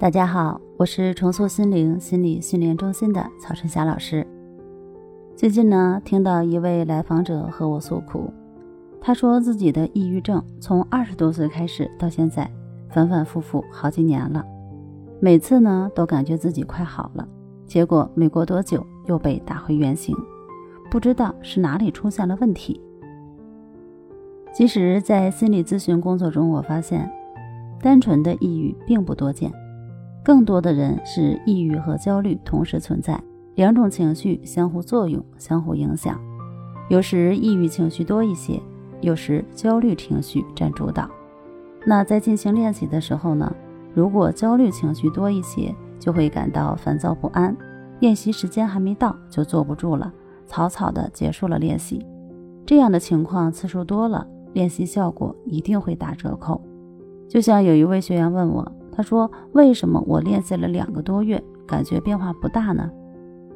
大家好，我是重塑心灵心理训练中心的曹春霞老师。最近呢，听到一位来访者和我诉苦，他说自己的抑郁症从二十多岁开始到现在，反反复复好几年了，每次呢都感觉自己快好了，结果没过多久又被打回原形，不知道是哪里出现了问题。其实，在心理咨询工作中，我发现单纯的抑郁并不多见。更多的人是抑郁和焦虑同时存在，两种情绪相互作用、相互影响。有时抑郁情绪多一些，有时焦虑情绪占主导。那在进行练习的时候呢，如果焦虑情绪多一些，就会感到烦躁不安，练习时间还没到就坐不住了，草草的结束了练习。这样的情况次数多了，练习效果一定会打折扣。就像有一位学员问我。他说：“为什么我练习了两个多月，感觉变化不大呢？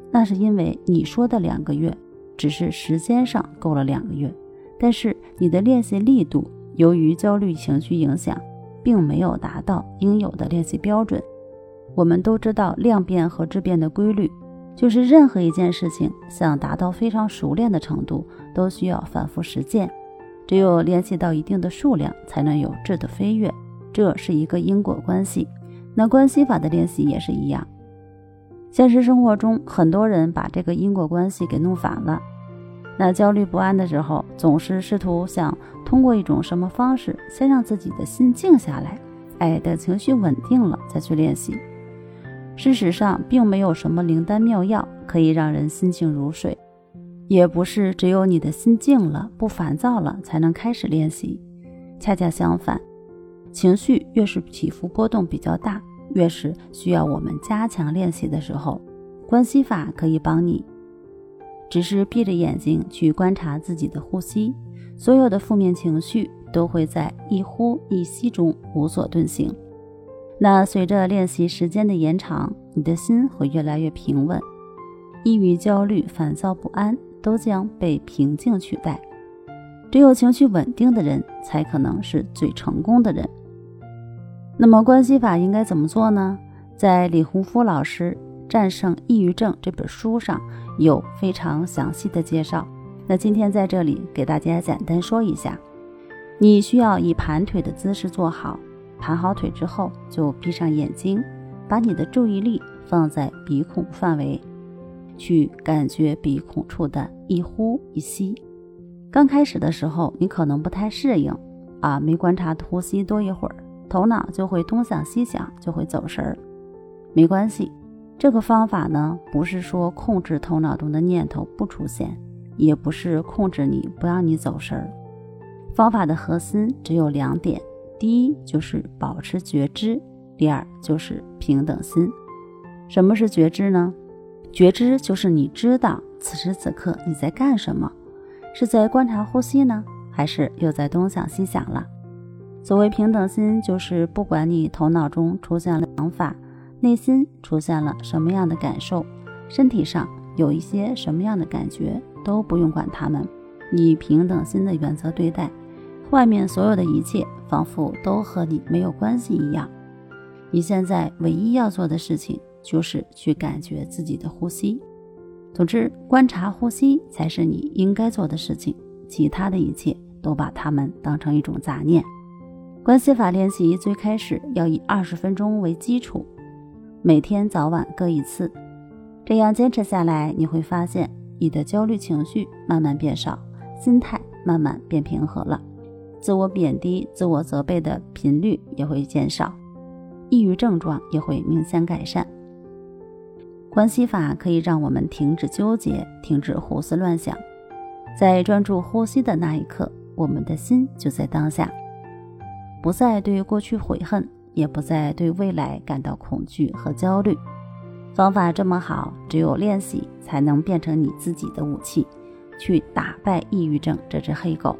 那是因为你说的两个月，只是时间上够了两个月，但是你的练习力度，由于焦虑情绪影响，并没有达到应有的练习标准。我们都知道量变和质变的规律，就是任何一件事情想达到非常熟练的程度，都需要反复实践，只有练习到一定的数量，才能有质的飞跃。”这是一个因果关系，那关系法的练习也是一样。现实生活中，很多人把这个因果关系给弄反了。那焦虑不安的时候，总是试图想通过一种什么方式，先让自己的心静下来，哎，等情绪稳定了再去练习。事实上，并没有什么灵丹妙药可以让人心静如水，也不是只有你的心静了、不烦躁了才能开始练习。恰恰相反。情绪越是起伏波动比较大，越是需要我们加强练习的时候，关系法可以帮你。只是闭着眼睛去观察自己的呼吸，所有的负面情绪都会在一呼一吸中无所遁形。那随着练习时间的延长，你的心会越来越平稳，抑郁、焦虑、烦躁不安都将被平静取代。只有情绪稳定的人，才可能是最成功的人。那么关系法应该怎么做呢？在李洪福老师《战胜抑郁症》这本书上有非常详细的介绍。那今天在这里给大家简单说一下：你需要以盘腿的姿势坐好，盘好腿之后就闭上眼睛，把你的注意力放在鼻孔范围，去感觉鼻孔处的一呼一吸。刚开始的时候你可能不太适应啊，没观察呼吸多一会儿。头脑就会东想西想，就会走神儿。没关系，这个方法呢，不是说控制头脑中的念头不出现，也不是控制你不让你走神儿。方法的核心只有两点：第一就是保持觉知，第二就是平等心。什么是觉知呢？觉知就是你知道此时此刻你在干什么，是在观察呼吸呢，还是又在东想西想了？所谓平等心，就是不管你头脑中出现了想法，内心出现了什么样的感受，身体上有一些什么样的感觉，都不用管他们，以平等心的原则对待，外面所有的一切仿佛都和你没有关系一样。你现在唯一要做的事情，就是去感觉自己的呼吸。总之，观察呼吸才是你应该做的事情，其他的一切都把它们当成一种杂念。关系法练习最开始要以二十分钟为基础，每天早晚各一次，这样坚持下来，你会发现你的焦虑情绪慢慢变少，心态慢慢变平和了，自我贬低、自我责备的频率也会减少，抑郁症状也会明显改善。关系法可以让我们停止纠结，停止胡思乱想，在专注呼吸的那一刻，我们的心就在当下。不再对过去悔恨，也不再对未来感到恐惧和焦虑。方法这么好，只有练习才能变成你自己的武器，去打败抑郁症这只黑狗。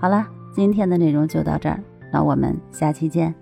好了，今天的内容就到这儿，那我们下期见。